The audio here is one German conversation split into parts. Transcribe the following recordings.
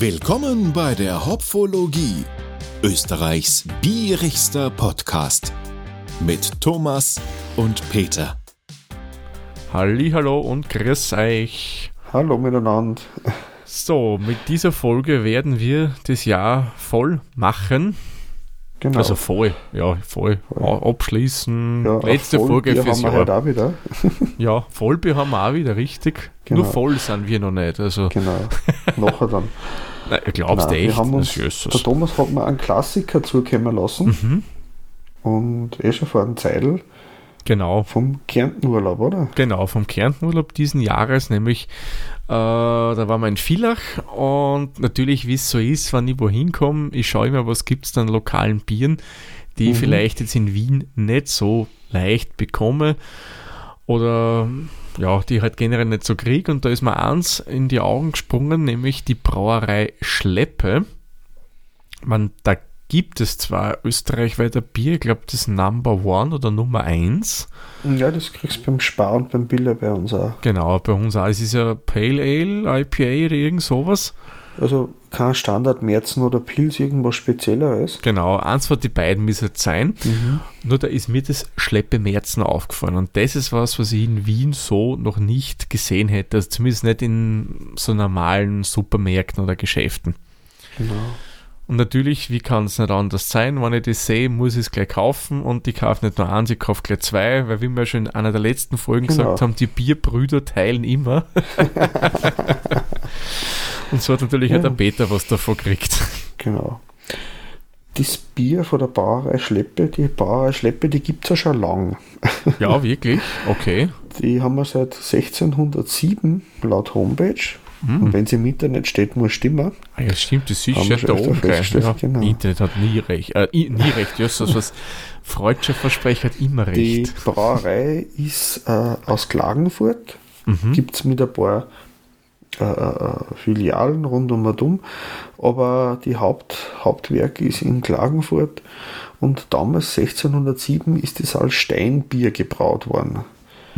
Willkommen bei der Hopfologie, Österreichs bierigster Podcast mit Thomas und Peter. Hallo und grüß euch. Hallo miteinander. So, mit dieser Folge werden wir das Jahr voll machen. Genau. Also voll, ja, voll, Voll. abschließen. ja, Letzte Folge fürs Jahr. heute auch wieder. Ja, Vollbier haben wir auch wieder, richtig. Genau. Nur voll sind wir noch nicht. Also, Genau. Nachher dann. nein, glaubst du Nein, echt? wir haben uns, der. Thomas hat mir einen Klassiker zukommen lassen. Mhm, Und eh schon vor einem Zeitl genau. vom Kärntenurlaub, oder? Genau, vom Kärntenurlaub diesen Jahres, nämlich äh, da waren wir in Villach und natürlich, wie es so ist, wenn ich wohin komme, ich schaue immer, was gibt es an lokalen Bieren, die ich Mhm. vielleicht jetzt in Wien nicht so leicht bekomme oder ja, die ich halt generell nicht so kriege. Und da ist mir eins in die Augen gesprungen, nämlich die Brauerei Schleppe. Man, da gibt es zwar österreichweiter Bier, ich glaube das Number One oder Nummer Eins. Ja, das kriegst du beim Spar und beim Biller bei uns auch. Genau, bei uns auch. Es ist ja Pale Ale, IPA oder irgend sowas. Also kein Standard Märzen oder Pils, irgendwas Spezielleres. Genau, eins von die beiden muss es sein. Nur da ist mir das Schleppe Märzen aufgefallen. Und das ist was, was ich in Wien so noch nicht gesehen hätte. Also zumindest nicht in so normalen Supermärkten oder Geschäften. Genau. Und natürlich, wie kann es nicht anders sein? Wenn ich das sehe, muss ich es gleich kaufen und ich kaufe nicht nur eins, ich kaufe gleich zwei, weil wie wir schon in einer der letzten Folgen Genau. gesagt haben, die Bierbrüder teilen immer. und so hat natürlich auch Ja. der Peter was davon gekriegt. Genau. Das Bier von der Brauerei Schleppe, die Brauerei Schleppe, die gibt es ja schon lang. Ja, wirklich? Okay. Die haben wir seit 1607 laut Homepage. Hm. Und wenn sie im Internet steht, muss stimmen. Ah, ja, stimmt, das ist ja da oben gleich. Ja, genau. Internet hat nie recht. Äh, nie recht, ja, so was Freudscher Versprecher hat immer Die recht. Brauerei ist äh, aus Klagenfurt. Mhm. Gibt es mit ein paar äh, äh, Filialen rund um und um. Aber die Haupt, Hauptwerk ist in Klagenfurt. Und damals, 1607, ist es als Steinbier gebraut worden.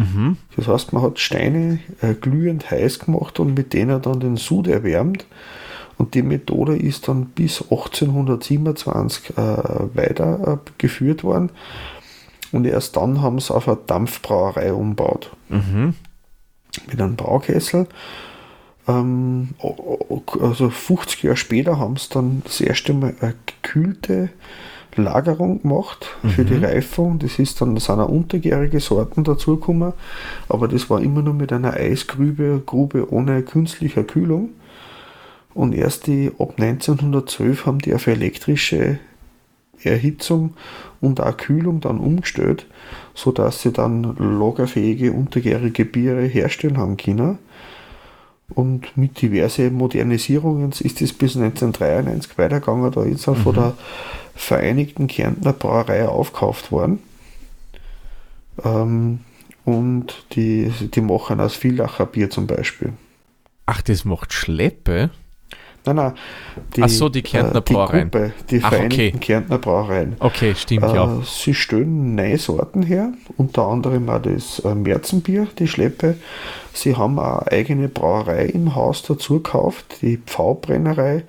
Mhm. Das heißt, man hat Steine äh, glühend heiß gemacht und mit denen dann den Sud erwärmt. Und die Methode ist dann bis 1827 äh, weiter äh, geführt worden. Und erst dann haben sie auf eine Dampfbrauerei umgebaut. Mhm. Mit einem Braukessel. Ähm, also 50 Jahre später haben sie dann das erste Mal eine gekühlte Lagerung gemacht für die Reifung. Das ist dann, da sind auch untergärige Sorten dazugekommen, aber das war immer nur mit einer Eisgrube Grube ohne künstlicher Kühlung. Und erst die ab 1912 haben die auf elektrische Erhitzung und auch Kühlung dann umgestellt, sodass sie dann lagerfähige untergärige Biere herstellen haben können. Und mit diverse Modernisierungen ist es bis 1993 weitergegangen. Da ist er von der Vereinigten Kärntner Brauerei aufgekauft worden. Ähm, und die, die machen aus Villacher Bier zum Beispiel. Ach, das macht Schleppe? Nein, nein. Die, Ach so, die Kärntner Brauereien. Die, Gruppe, die Ach, Vereinigten okay. Kärntner Brauereien. Okay, stimmt, Äh, ja. Sie stellen neue Sorten her, unter anderem auch das äh, Märzenbier, die Schleppe. Sie haben auch eine eigene Brauerei im Haus dazu gekauft, die Pfaubrennerei,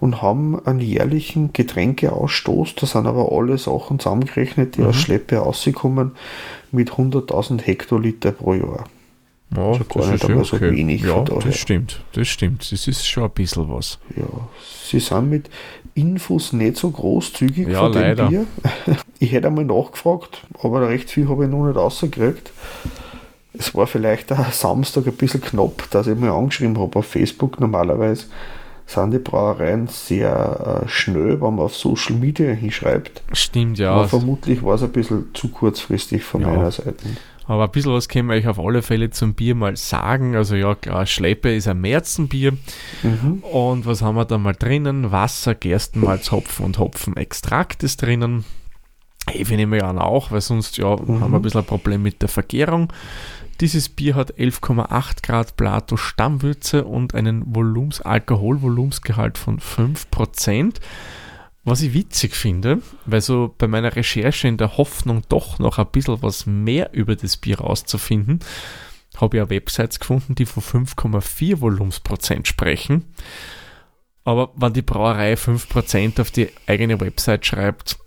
und haben einen jährlichen Getränkeausstoß. Da sind aber alle Sachen zusammengerechnet, die Mhm. aus Schleppe rauskommen, mit 100.000 Hektoliter pro Jahr. Ja also gar nicht einmal so wenig Ja, das stimmt, das stimmt. Das ist schon ein bisschen was. Ja, sie sind mit Infos nicht so großzügig Ja, von dem leider. Bier. Ich hätte einmal nachgefragt, aber recht viel habe ich noch nicht rausgekriegt. Es war vielleicht auch Samstag ein bisschen knapp, dass ich mal angeschrieben habe auf Facebook. Normalerweise sind die Brauereien sehr äh, schnell, wenn man auf Social Media hinschreibt. Stimmt, ja. aber vermutlich war es ein bisschen zu kurzfristig von Ja. meiner Seite. Aber ein bisschen was können wir euch auf alle Fälle zum Bier mal sagen. Also ja, klar, Schleppe ist ein Märzenbier. Mhm. Und was haben wir da mal drinnen? Wasser, Gerstenmalz, Hopfen und Hopfenextrakt ist drinnen. Hefe nehmen wir an auch, weil sonst ja, haben wir ein bisschen ein Problem mit der Vergärung. Dieses Bier hat 11,8 Grad Plato Stammwürze und einen Volumens Alkoholvolumensgehalt von 5%. Was ich witzig finde, weil so bei meiner Recherche in der Hoffnung doch noch ein bisschen was mehr über das Bier rauszufinden, habe ich auch Websites gefunden, die von 5,4 Volumensprozent sprechen. Aber wenn die Brauerei 5% auf die eigene Website schreibt,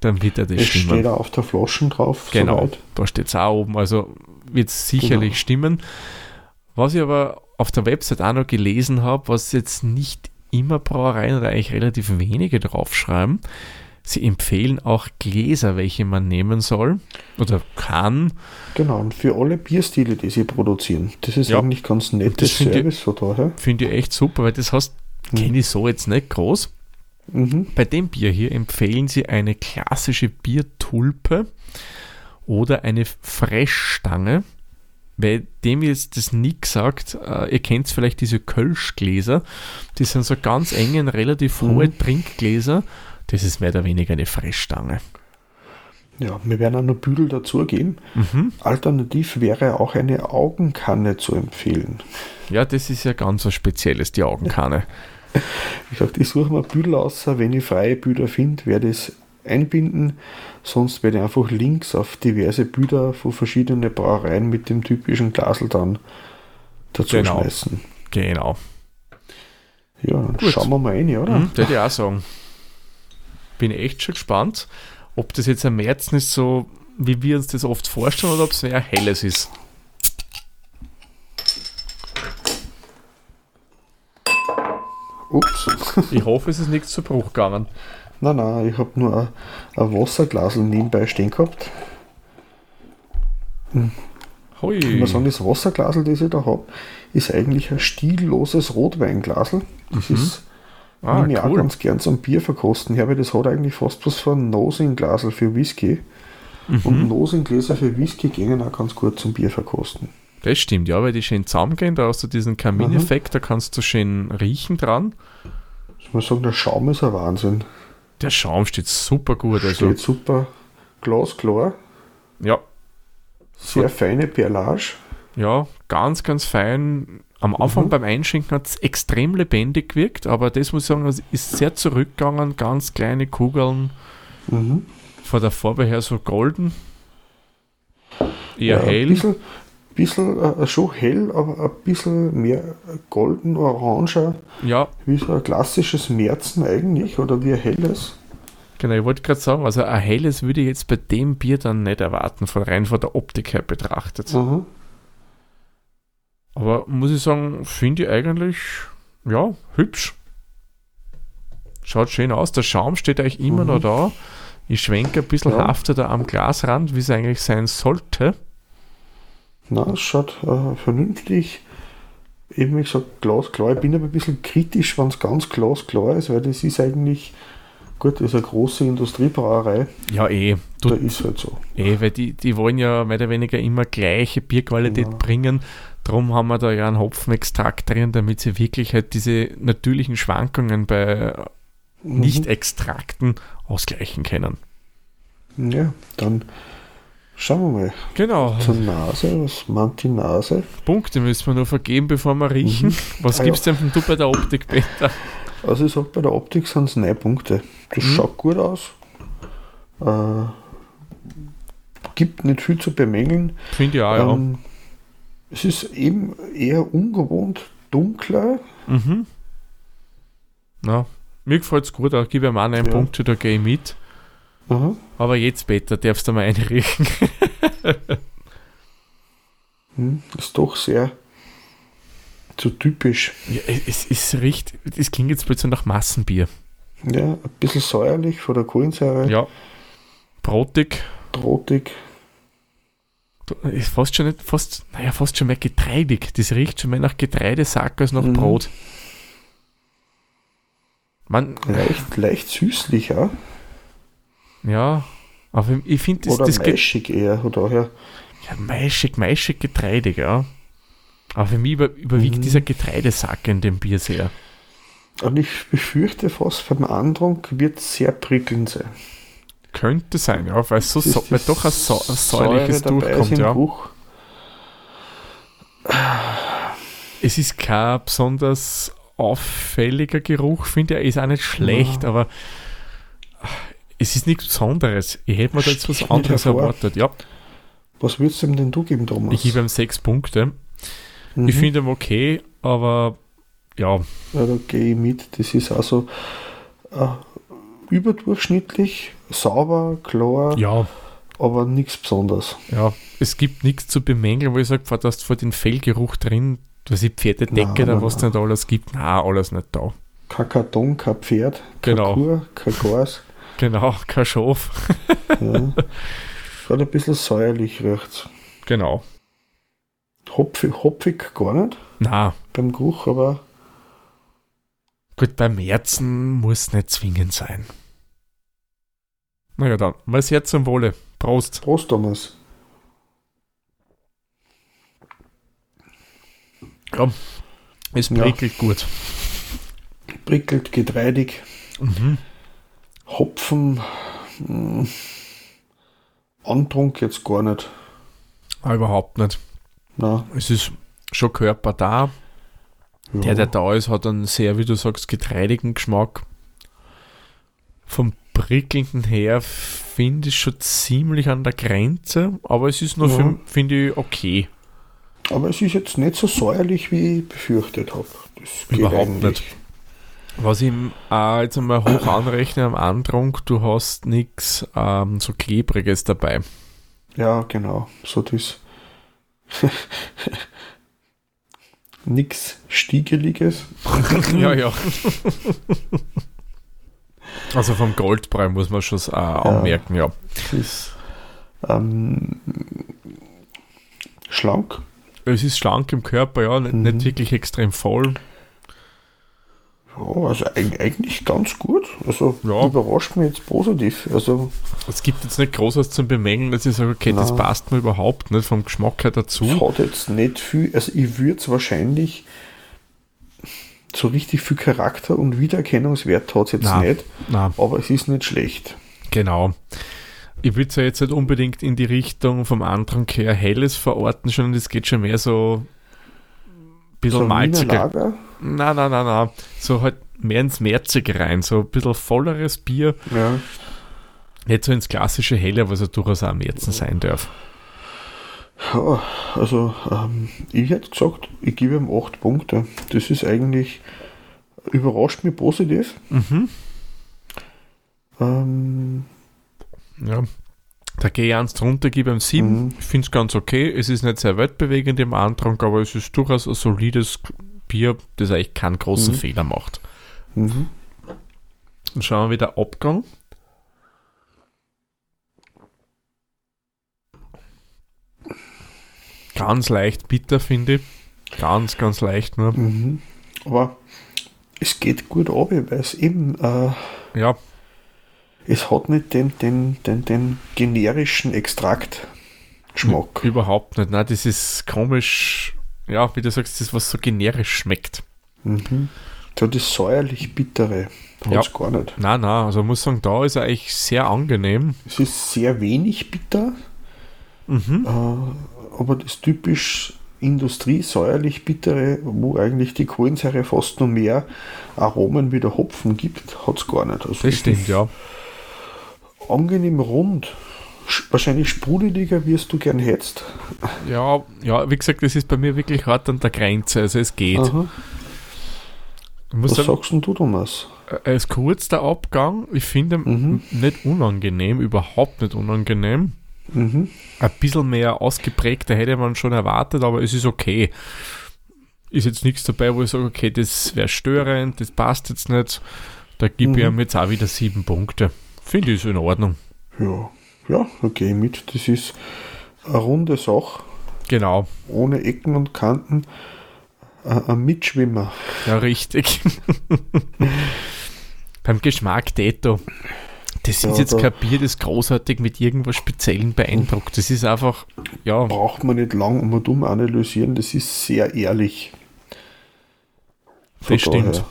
dann wird er das Es stimmen. steht auch auf der Flaschen drauf. Genau, soweit. da steht es auch oben. Also wird es sicherlich Genau. stimmen. Was ich aber auf der Website auch noch gelesen habe, was jetzt nicht immer Brauereien oder eigentlich relativ wenige draufschreiben, sie empfehlen auch Gläser, welche man nehmen soll oder kann. Genau, und für alle Bierstile, die sie produzieren. Das ist Ja. eigentlich ganz nettes Das finde ich- Service so daher. Finde ich echt super, weil das heißt, kenne ich so jetzt nicht groß. Mhm. Bei dem Bier hier empfehlen sie eine klassische Biertulpe oder eine Fressstange. Weil dem jetzt das nicht gesagt, äh, ihr kennt vielleicht diese Kölschgläser, die sind so ganz engen, relativ Mhm. hohe Trinkgläser. Das ist mehr oder weniger eine Fressstange. Ja, wir werden auch noch Büdel dazugeben. Mhm. Alternativ wäre auch eine Augenkanne zu empfehlen. Ja, das ist ja ganz was Spezielles, die Augenkanne. Wie gesagt, ich suche mir Büdel aus, wenn ich freie Büder finde, werde ich es einbinden. Sonst werde ich einfach Links auf diverse Büder von verschiedenen Brauereien mit dem typischen Glasel dann dazu Genau. schmeißen. Genau. Ja, dann Gut. schauen wir mal rein, oder? Mhm, würde ich auch sagen. Bin echt schon gespannt, ob das jetzt am März ist, so wie wir uns das oft vorstellen, oder ob es mehr helles ist. Ups. Ich hoffe, es ist nichts zu Bruch gegangen. Nein, nein, ich habe nur ein, Wasserglasel nebenbei stehen gehabt. Hui. Ich muss sagen, das Wasserglasel, das ich da habe, ist eigentlich ein stilloses Rotweinglasel. Das ist ah, ich auch cool. ganz gern zum Bier verkosten her, weil das hat eigentlich fast was von Nosinglasel für Whisky. Mhm. Und Nosingläser für Whisky gehen auch ganz gut zum Bier verkosten. Das stimmt, ja, weil die schön zusammengehen, da hast du diesen Kamineffekt, da kannst du schön riechen dran. Ich muss sagen, der Schaum ist ein Wahnsinn. Der Schaum steht super gut, also Steht super glasklar, ja, sehr feine Perlage. ja, ganz, ganz fein. Am Anfang Mhm. beim Einschenken hat es extrem lebendig gewirkt, aber das muss ich sagen, es ist sehr zurückgegangen, ganz kleine Kugeln. Mhm. Von der Farbe her so golden. Eher Ja, Ein hell. bisschen, bisschen äh, schon hell, aber ein bisschen mehr golden, oranger, Ja, wie so ein klassisches Märzen eigentlich oder wie ein helles. genau. Ich wollte gerade sagen, also ein helles würde ich jetzt bei dem Bier dann nicht erwarten, von rein von der Optik her betrachtet. Mhm. Aber muss ich sagen, finde ich eigentlich, ja, hübsch. Schaut schön aus. Der Schaum steht eigentlich immer Mhm. noch da. Ich schwenke ein bisschen Ja. hafter da am Glasrand, wie es eigentlich sein sollte. Na, es schaut äh, vernünftig, eben wie gesagt, glasklar. Ich bin aber ein bisschen kritisch, wenn es ganz glasklar ist, weil das ist eigentlich, gut, das ist eine große Industriebrauerei, Ja, eh. da Du, ist halt so. eh, weil die, die wollen ja mehr oder weniger immer gleiche Bierqualität Genau. bringen. Darum haben wir da ja einen Hopfenextrakt drin, damit sie wirklich halt diese natürlichen Schwankungen bei Mhm. Nicht-Extrakten ausgleichen können. Ja, dann schauen wir mal Genau. zur Nase. Was meint die Nase? Punkte müssen wir nur vergeben, bevor wir riechen. Mhm. Was Ah, gibt's denn von du bei der Optik, Peter? Also ich sag, bei der Optik sind es 9 Punkte. Das Mhm. schaut gut aus. Äh, gibt nicht viel zu bemängeln. Finde ich auch, ja. Ähm, es ist eben eher ungewohnt dunkler. Mhm. Na, mir gefällt's gut, da gebe ich ihm auch einen Ja. Punkt, da gehe ich mit. Aha. Aber jetzt, Peter, darfst du mal einriechen. Hm, ist doch sehr zu typisch. ja, es ist riecht, es klingt jetzt plötzlich nach Massenbier. Ja, ein bisschen säuerlich von der Kohlensäure, Ja. Brotig. brotig. Ist fast schon nicht, fast, naja, fast schon mehr getreidig. Das riecht schon mehr nach Getreidesack als nach Mhm. Brot. Man, Leicht, leicht süßlich auch. Ja, aber ich finde das, Oder das geht maischig eher. Oder daher. Ja, maischig, maischig getreidig, ja. Aber für mich über, überwiegt Mhm. dieser Getreidesack in dem Bier sehr. Und ich befürchte fast, beim Andrunk wird es sehr prickelnd sein. Könnte sein, ja, weil, so, Das so, ist weil doch ein, so, ein säuerliches durchkommt, ja. Bruch. Es ist kein besonders auffälliger Geruch, finde ich. Er ist auch nicht schlecht, Ja. aber es ist nichts Besonderes. Ich hätte mir da jetzt was anderes erwartet. Ja, Was würdest du ihm denn du geben, Thomas? ich gebe ihm sechs Punkte. Mhm. Ich finde ihn okay, aber ja. Ja, da gehe ich mit. Das ist also äh, überdurchschnittlich, sauber, klar, Ja, aber nichts Besonderes. ja. Es gibt nichts zu bemängeln, wo ich sage, da hast vor den Fellgeruch drin, was ich Pferdedecke Nein, nein, was nein. nicht alles gibt. Na, alles nicht da. Kein Karton, kein Pferd, kein Genau. Kur, kein Gas. Genau, kein Schaf. Ja. Gerade ein bisschen säuerlich riecht Genau. Hopfig, hopfig gar nicht Na, beim Geruch, aber gut, beim Märzen muss nicht zwingend sein. Naja, dann, mal sehr zum Wohle. Prost. Prost, Thomas. Komm, es Ja. prickelt gut. Prickelt, getreidig, Mhm. Hopfen, mh, Antrunk jetzt gar nicht. Aber überhaupt nicht. Na, Es ist schon Körper da. ja. Der, der da ist, hat einen sehr, wie du sagst, getreidigen Geschmack. Vom Prickelnden her finde ich schon ziemlich an der Grenze, aber es ist noch, Ja. finde ich, okay. Aber es ist jetzt nicht so säuerlich, wie ich befürchtet habe. Überhaupt eigentlich. nicht. Was ich ihm auch jetzt einmal hoch anrechne am Antrunk, du hast nichts ähm, so Klebriges dabei. Ja, genau. So das. Nix Stiegeliges. ja, ja. Also vom Goldbrei muss man schon äh, anmerken, ja. Das ist ähm, schlank. Es ist schlank im Körper, ja, nicht, Mhm. nicht wirklich extrem voll. Ja, also eig- eigentlich ganz gut. Also Ja. überrascht mich jetzt positiv. Also Es gibt jetzt nicht groß was zum Bemängeln, dass ich sage, okay, das Nein. passt mir überhaupt nicht vom Geschmack her es dazu. hat jetzt nicht viel, also ich würde es wahrscheinlich so richtig viel Charakter und Wiedererkennungswert hat es jetzt Nein. nicht, Na, aber es ist nicht schlecht. genau. Ich würde ja jetzt nicht unbedingt in die Richtung vom Antrunk her helles verorten, sondern es geht schon mehr so bisschen So malziger. Nein, nein, nein, nein. So halt mehr ins Merzige rein. So ein bisschen volleres Bier. ja. Nicht so ins klassische Helle, was ja durchaus auch am Märzen sein darf. Ja, also ähm, ich hätte gesagt, ich gebe ihm 8 Punkte. Das ist eigentlich, überrascht mich positiv. Mhm. Ähm, Ja. Da gehe ich eins drunter, gebe ihm 7. Mhm. Ich finde es ganz okay. Es ist nicht sehr weltbewegend im Antrag, aber es ist durchaus ein solides Bier, das eigentlich keinen großen Mhm. Fehler macht. mhm. Dann schauen wir wieder Abgang. Ganz leicht bitter, finde ich. Ganz, ganz leicht nur. Mhm. Aber es geht gut ab, weil es eben, äh, Ja, es hat nicht den, den, den, den generischen Extraktgeschmack. überhaupt nicht. Nein, das ist komisch. Ja, wie du sagst, das ist was so generisch schmeckt. Mhm. So das säuerlich-bittere hat es Ja. gar nicht. Nein, nein, also ich muss sagen, da ist er eigentlich sehr angenehm. Es ist sehr wenig bitter, Mhm. äh, aber das typisch Industrie säuerlich bittere, wo eigentlich die Kohlensäure fast noch mehr Aromen wie der Hopfen gibt, hat es gar nicht. Also Das stimmt, ja. Angenehm rund. Sch- Wahrscheinlich sprudeliger, wie es du gern hättest. Ja, ja, wie gesagt, das ist bei mir wirklich hart an der Grenze. Also es geht. Aha. Ich Was sagen, sagst denn du, Thomas? er ist kurz der Abgang. Ich finde Mhm. nicht unangenehm, überhaupt nicht unangenehm. Mhm. Ein bisschen mehr ausgeprägter hätte man schon erwartet, aber es ist okay. Ist jetzt nichts dabei, wo ich sage, okay, das wäre störend, das passt jetzt nicht. Da gebe ich Mhm. ihm jetzt auch wieder sieben Punkte. Finde ich ist in Ordnung. Ja, ja, ich mit. Das ist eine runde Sache, Genau, ohne Ecken und Kanten. Ein Mitschwimmer. ja, richtig. Beim Geschmack Detto. Das ist Ja, jetzt da- kein Bier, das großartig mit irgendwas Speziellen beeindruckt. Das ist einfach, ja, Braucht man nicht lang um und um analysieren. Das ist sehr ehrlich. Von Das stimmt. daher,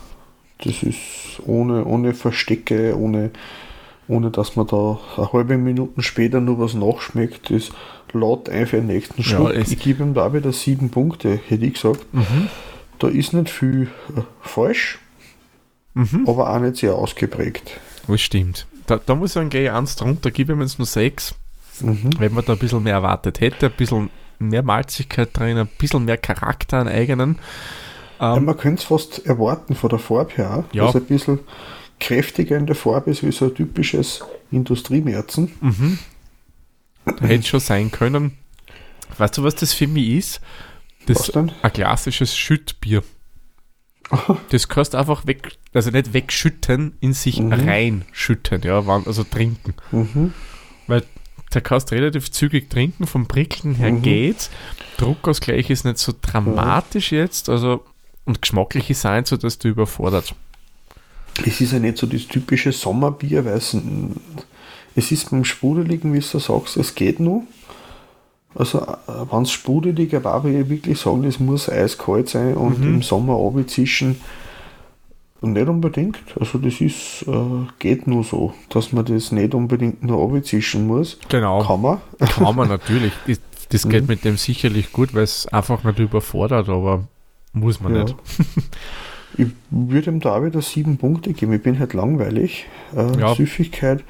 Das ist ohne, ohne Verstecke, ohne, ohne dass man da eine halbe Minute später nur was nachschmeckt. Das laut einfach den nächsten Ja, Schluck. es- ich gebe ihm da wieder sieben Punkte, hätte ich gesagt. Mhm. Da ist nicht viel äh, falsch, Mhm. aber auch nicht sehr ausgeprägt. das stimmt. Da, da muss ich sagen, gehe ich eins drunter, gebe ihm jetzt nur sechs. Mhm. wenn man da ein bisschen mehr erwartet hätte, ein bisschen mehr Malzigkeit drin, ein bisschen mehr Charakter an eigenen. ja, man könnte es fast erwarten von der Farbe her, Ja. dass ein bisschen kräftiger in der Farbe ist, wie so ein typisches Industriemärzen. Mhm. Hätte schon sein können. Weißt du, was das für mich ist? Das denn? ein klassisches Schüttbier. Das kannst du einfach weg, also nicht wegschütten, in sich Mhm. reinschütten, ja, also trinken. Mhm. Weil da kannst du relativ zügig trinken, vom Prickeln her Mhm. geht's. Druckausgleich ist nicht so dramatisch jetzt, also und geschmacklich ist nicht so, dass du überfordert. Es ist ja nicht so das typische Sommerbier, weil es, es ist beim Sprudeligen, wie du sagst, es geht nur. Also, wenn es sprudeliger war, würde ich wirklich sagen, das muss eiskalt sein und Mhm. im Sommer abzischen. Nicht unbedingt. Also, das ist, äh, geht nur so, dass man das nicht unbedingt nur abzischen muss. Genau. Kann man. Kann man natürlich. Das, das geht Mhm. mit dem sicherlich gut, weil es einfach nicht überfordert, aber muss man Ja. nicht. Ich würde ihm da wieder sieben Punkte geben. Ich bin halt langweilig. Äh, Ja. Süffigkeit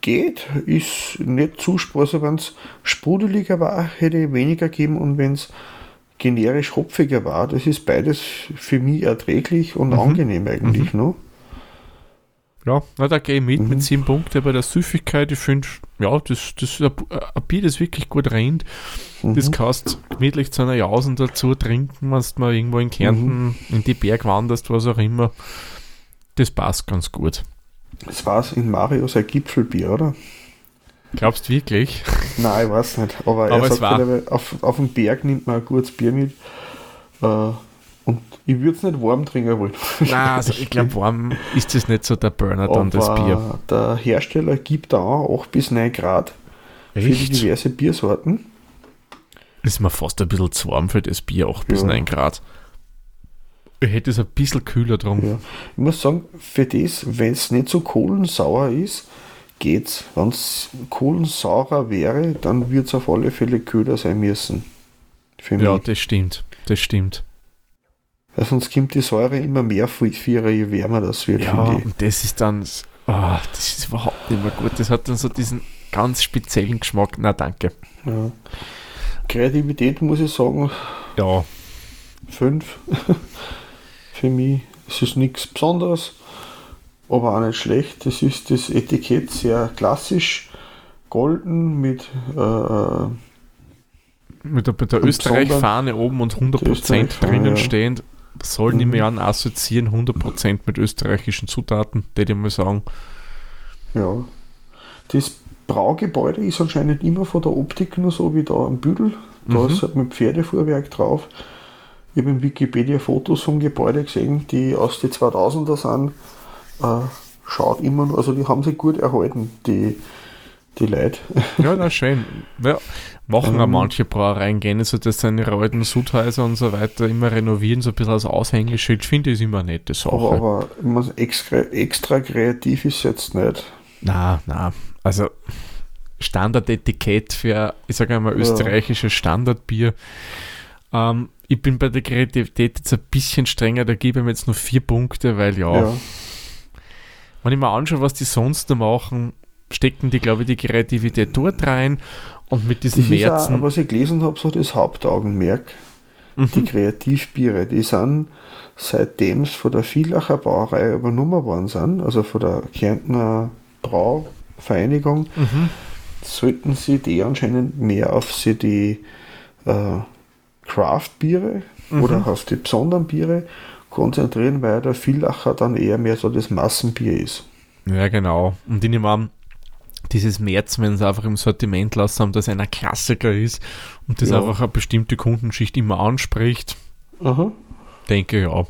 geht, ist nicht zu. Also wenn es sprudeliger war, hätte ich weniger gegeben und wenn es generisch hopfiger war, das ist beides für mich erträglich und Mhm. angenehm eigentlich. Ne? Ja, na, da gehe ich mit Mhm. mit sieben Punkten bei der Süffigkeit. Ich finde, ja, das, das ist ein, Bier, das wirklich gut rennt. Das Mhm. kannst du gemütlich zu einer Jausen dazu trinken, wenn du mal irgendwo in Kärnten Mhm. in die Berg wanderst, was auch immer. Das passt ganz gut. Das war in Mario sein Gipfelbier, oder? Glaubst du wirklich? Nein, ich weiß nicht. Aber, Aber er es sagt, war- halt, auf, auf dem Berg nimmt man ein gutes Bier mit. Äh, ich würde es nicht warm trinken wollen. Nein, also ich glaube, warm ist das nicht so der Burner dann, das Bier. Der Hersteller gibt da auch 8 bis 9 Grad für die Echt? diverse Biersorten. Ist mir fast ein bisschen zu warm für das Bier, 8 bis Ja. 9 Grad. Ich hätte es ein bisschen kühler drum. Ja. Ich muss sagen, für das, wenn es nicht so kohlensauer ist, geht's. Wenn es kohlensaurer wäre, dann wird es auf alle Fälle kühler sein müssen. Für Ja, das stimmt. Das stimmt. Weil sonst kommt die Säure immer mehr vierer, je wärmer das wird. Ja, und das ist dann, ah, das ist überhaupt nicht mehr gut. Das hat dann so diesen ganz speziellen Geschmack. Na, danke. Ja. Kreativität muss ich sagen, Ja, 5. Für mich ist es nichts Besonderes, aber auch nicht schlecht. Das ist das Etikett sehr klassisch, golden mit äh, mit der, mit der Und Österreich-Fahne oben und 100% Österreich-Fahne, drinnen stehend. Soll Mhm. nicht mehr an assoziieren, 100% mit österreichischen Zutaten, würde ich mal sagen. ja. Das Braugebäude ist anscheinend immer von der Optik nur so wie da am Büdel. Da Mhm. ist halt mit Pferdefuhrwerk drauf. Ich habe in Wikipedia Fotos vom Gebäude gesehen, die aus den 2000er sind. Äh, schaut immer nur, also die haben sich gut erhalten, die, die Leute. Ja, na schön. Ja, machen auch Ähm. manche Brauereien gerne so, dass sie ihre alten Sudhäuser und so weiter immer renovieren, so ein bisschen als Aushängeschild. Finde ich ist immer eine nette Sache. Aber, aber muss, extra, extra kreativ ist jetzt nicht. Na, na. Also Standardetikett für, ich sage einmal, Ja. österreichisches Standardbier. Ähm, ich bin bei der Kreativität jetzt ein bisschen strenger, da gebe ich mir jetzt nur vier Punkte, weil ja, Ja. wenn ich mir anschaue, was die sonst noch machen, stecken die, glaube ich, die Kreativität dort rein und mit diesen Das ist auch, Märzen. was ich gelesen habe, so das Hauptaugenmerk. Die Mhm. Kreativbiere, die sind seitdem es von der Vielacher Brauerei übernommen worden sind, also von der Kärntner Brauvereinigung, Mhm. sollten sie die anscheinend mehr auf sie die äh, Craft-Biere Mhm. oder auf die besonderen Biere konzentrieren, weil der Vielacher dann eher mehr so das Massenbier ist. Ja, genau. Und ich nehme an, dieses März, wenn sie einfach im Sortiment lassen haben, dass einer Klassiker ist und das Ja. einfach eine bestimmte Kundenschicht immer anspricht, Aha. denke ja,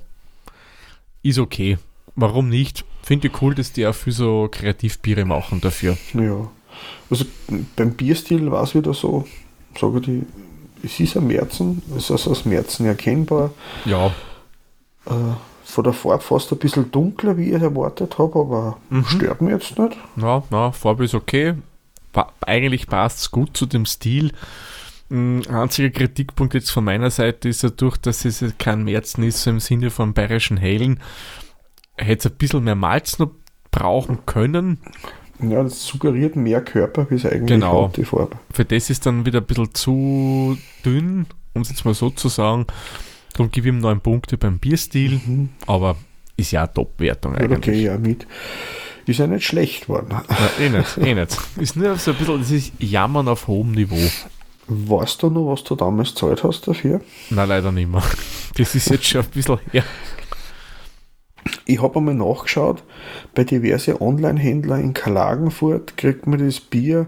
ist okay. Warum nicht? Finde ich cool, dass die auch für so Kreativbiere machen dafür. Ja. Also beim Bierstil war es wieder so, sage die, es ist ein Märzen, es ist aus Märzen erkennbar. Ja, Äh, von der Farbe fast ein bisschen dunkler, wie ich erwartet habe, aber Mhm. stört mich jetzt nicht. na, na, Farbe ist okay. Pa eigentlich passt es gut zu dem Stil. Ein einziger Kritikpunkt jetzt von meiner Seite ist dadurch, dass es kein Märzen ist, so im Sinne von bayerischen Hellen, hätte es ein bisschen mehr Malz noch brauchen können. Ja, das suggeriert mehr Körper, wie es eigentlich Genau. hat, die Farbe. Für das ist dann wieder ein bisschen zu dünn, um es jetzt mal so zu sagen. Darum gebe ich ihm neun Punkte beim Bierstil, Mhm. aber ist ja eine Top-Wertung eigentlich. okay, ja, mit. Ist ja nicht schlecht worden. Ja, eh nicht, eh nicht. Ist nur so ein bisschen, das ist Jammern auf hohem Niveau. Weißt du noch, was du damals gezahlt hast dafür? Nein, leider nicht mehr. Das ist jetzt schon ein bisschen her. Ich habe einmal nachgeschaut, bei diversen Online-Händlern in Klagenfurt kriegt man das Bier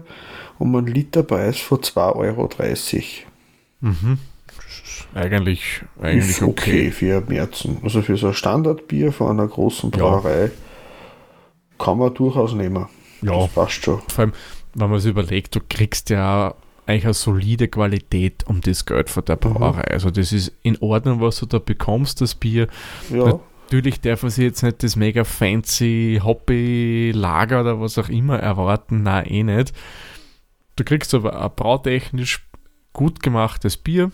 um einen Literpreis von 2,30 Euro. Mhm. Eigentlich, eigentlich Ist okay. okay für Märzen. Also für so ein Standardbier von einer großen Ja. Brauerei kann man durchaus nehmen. Ja. Das passt schon. Vor allem, wenn man sich überlegt, du kriegst ja eigentlich eine solide Qualität um das Geld von der Brauerei. Also das ist in Ordnung, was du da bekommst, das Bier. Ja, Natürlich darf man sich jetzt nicht das mega fancy Hobby-Lager oder was auch immer erwarten. Nein, eh nicht. Du kriegst aber ein brautechnisch gut gemachtes Bier,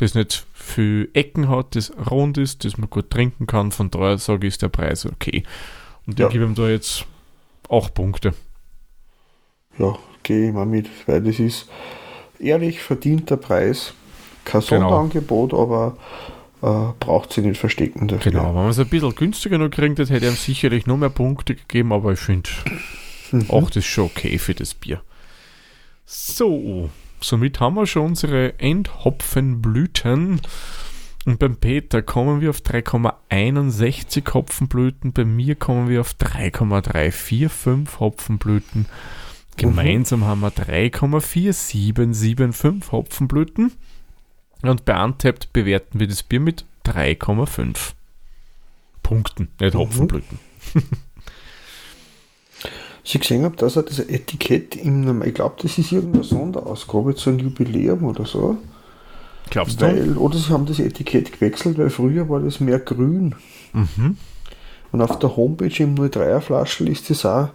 das nicht viel Ecken hat, das rund ist, das man gut trinken kann. Von daher sage ich, ist der Preis okay. Und ich Ja. gebe ihm da jetzt 8 Punkte. ja, gehe ich mal mit, weil das ist ehrlich verdienter Preis. Kein Genau. Sonderangebot, aber äh, braucht sie nicht verstecken dafür. Genau, wenn man es ein bisschen günstiger noch kriegt, hätte ich ihm sicherlich noch mehr Punkte gegeben, aber ich finde, Mhm. auch das ist schon okay für das Bier. So, somit haben wir schon unsere Endhopfenblüten. Und beim Peter kommen wir auf 3,61 Hopfenblüten, bei mir kommen wir auf 3,345 Hopfenblüten. Gemeinsam haben wir 3,4775 Hopfenblüten. Und bei Untapped bewerten wir das Bier mit 3,5 Punkten, nicht Hopfenblüten. Sie gesehen habe, dass er das Etikett im, ich glaube, das ist irgendeine Sonderausgabe zu einem Jubiläum oder so. Glaubst du? Weil, oder sie haben das Etikett gewechselt, weil früher war das mehr grün. Mhm. Und auf der Homepage im 03er Flaschel ist das auch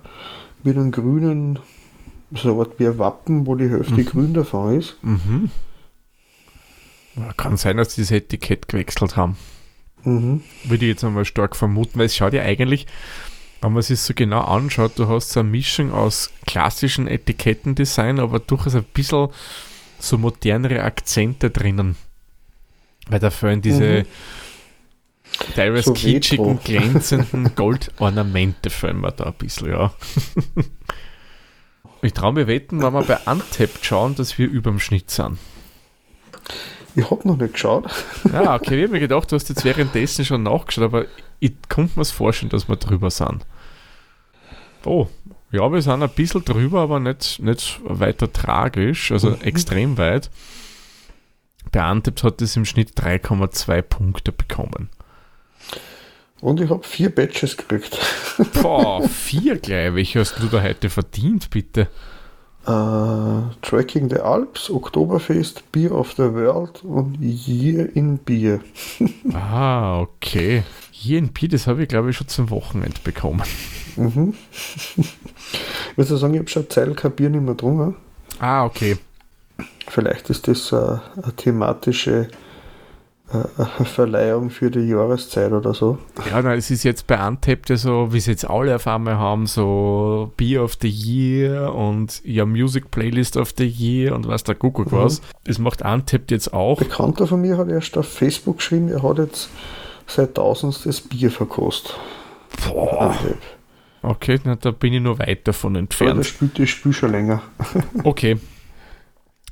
mit einem grünen, so was wie ein Wappen, wo die Hälfte grün davon ist. Mhm. Kann sein, dass sie das Etikett gewechselt haben. Mhm. Würde ich jetzt einmal stark vermuten, weil es schaut ja eigentlich, wenn man sich so genau anschaut, du hast so eine Mischung aus klassischen Etikettendesign, aber durchaus ein bisschen so modernere Akzente drinnen. Weil da fehlen diese teilweise So kitschigen, retro. glänzenden Goldornamente fehlen mir da ein bisschen, ja. Ich traue mir wetten, wenn wir bei Untapped schauen, dass wir über dem Schnitt sind. Ich habe noch nicht geschaut. Ja, okay, ich habe mir gedacht, du hast jetzt währenddessen schon nachgeschaut, aber ich konnte mir es vorstellen, dass wir drüber sind. Oh, ja, wir sind ein bisschen drüber, aber nicht, nicht weiter tragisch, also extrem weit. Bei Antep hat es im Schnitt 3,2 Punkte bekommen. Und ich habe vier Badges gekriegt. Boah, vier gleich. Welche hast du da heute verdient, bitte? Äh, Tracking the Alps, Oktoberfest, Beer of the World und Year in Beer. Ah, okay. Pi, das habe ich glaube ich schon zum Wochenende bekommen. Mhm. Ich würde sagen, ich habe schon eine kein Bier nicht mehr getrunken. Ah, okay. Vielleicht ist das äh, eine thematische äh, Verleihung für die Jahreszeit oder so. Ja, nein, es ist jetzt bei Untapped ja so, wie es jetzt alle auf einmal haben, so Beer of the Year und ja Music Playlist of the Year und was der Kuckuck was. Das macht Untapped jetzt auch. Bekannter von mir hat erst auf Facebook geschrieben, er hat jetzt seit tausendstes Bier verkostet. Boah, okay, na, da bin ich nur weit davon Ja, entfernt. das spielt das Spiel schon länger. Okay.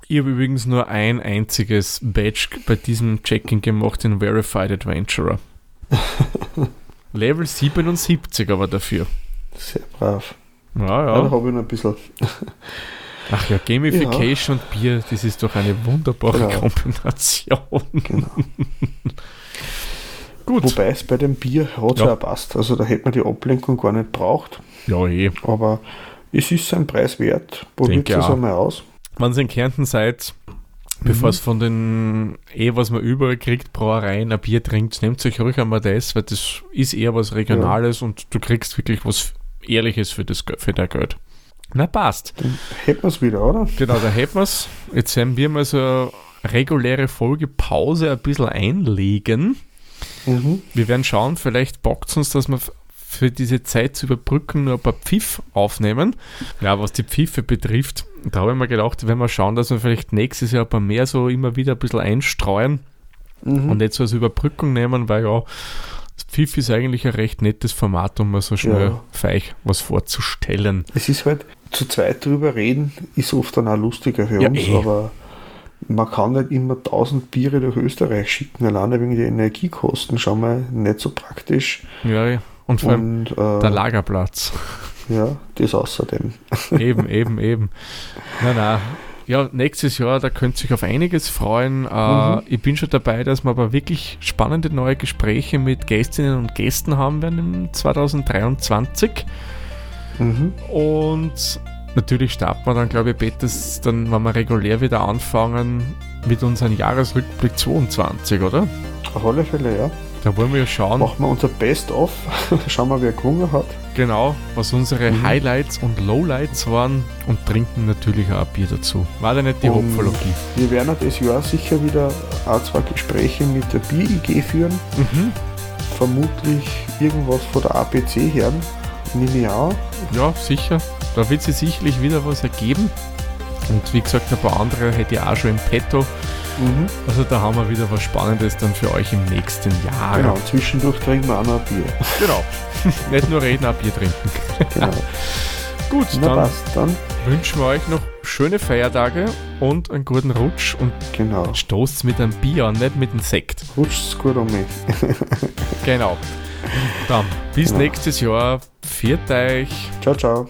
Ich habe übrigens nur ein einziges Badge bei diesem Checking gemacht, den Verified Adventurer. Level 77 aber dafür. Sehr brav. Ja, Ja. ja. da habe ich noch ein bisschen. Ach ja, Gamification und Bier, das ist doch eine wunderbare Genau. Kombination. Genau. Gut. Wobei es bei dem Bier hat Ja. ja. passt. Also da hätte man die Ablenkung gar nicht braucht. Ja, eh. Aber es ist sein Preis wert. Probiert es einmal aus. Wenn ihr in Kärnten seid, bevor es von den, eh, was man überall kriegt, Brauereien, ein Bier trinkt, nehmt euch ruhig einmal das, weil das ist eher was Regionales und du kriegst wirklich was Ehrliches für, das, für dein Geld. Na, passt. Dann hätten wir es wieder, oder? Genau, da hätten wir es. Jetzt werden wir mal so eine reguläre Folge Pause ein bisschen einlegen. Mhm. Wir werden schauen, vielleicht bockt es uns, dass wir für diese Zeit zu überbrücken nur ein paar Pfiff aufnehmen. Ja, was die Pfiffe betrifft, da habe ich mir gedacht, wenn wir schauen, dass wir vielleicht nächstes Jahr ein paar mehr so immer wieder ein bisschen einstreuen. mhm. und nicht so als Überbrückung nehmen, weil ja, Pfiff ist eigentlich ein recht nettes Format, um mal so schnell ja. feich was vorzustellen. Es ist halt, zu zweit drüber reden, ist oft dann auch lustiger für ja, uns, eh. aber man kann nicht immer tausend Biere durch Österreich schicken, alleine wegen der Energiekosten, schon mal nicht so praktisch. Ja, ja. Und vor allem und, äh, der Lagerplatz. Ja, das außerdem. Eben, eben, eben. Nein, nein. Ja, nächstes Jahr, da könnt ihr sich auf einiges freuen. Äh, mhm. Ich bin schon dabei, dass wir aber wirklich spannende neue Gespräche mit Gästinnen und Gästen haben werden im 2023. Mhm. Und natürlich starten wir dann, glaube ich, Betes, dann, wenn wir regulär wieder anfangen mit unserem Jahresrückblick 22, oder? Auf alle Fälle, ja. Da wollen wir ja schauen. Machen wir unser Best-of. schauen wir, wer gewonnen hat. Genau, was unsere mhm. Highlights und Lowlights waren und trinken natürlich auch ein Bier dazu. War da nicht die Hopfologie? Wir werden das Jahr sicher wieder auch zwei Gespräche mit der Bier-IG führen. Mhm. Vermutlich irgendwas von der APC hören. Nehme ich auch. Ja, sicher. Da wird sich sicherlich wieder was ergeben. Und wie gesagt, ein paar andere hätte ich auch schon im Petto. Mhm. Also da haben wir wieder was Spannendes dann für euch im nächsten Jahr. Genau, zwischendurch trinken wir auch noch ein Bier. Genau. Nicht nur reden, auch Bier trinken. Genau. Gut, Na dann, dann wünschen wir euch noch schöne Feiertage und einen guten Rutsch und genau. stoßt mit einem Bier an, nicht mit einem Sekt. Rutscht's gut um mich. genau. Dann bis genau. nächstes Jahr. Viert euch. Ciao, ciao.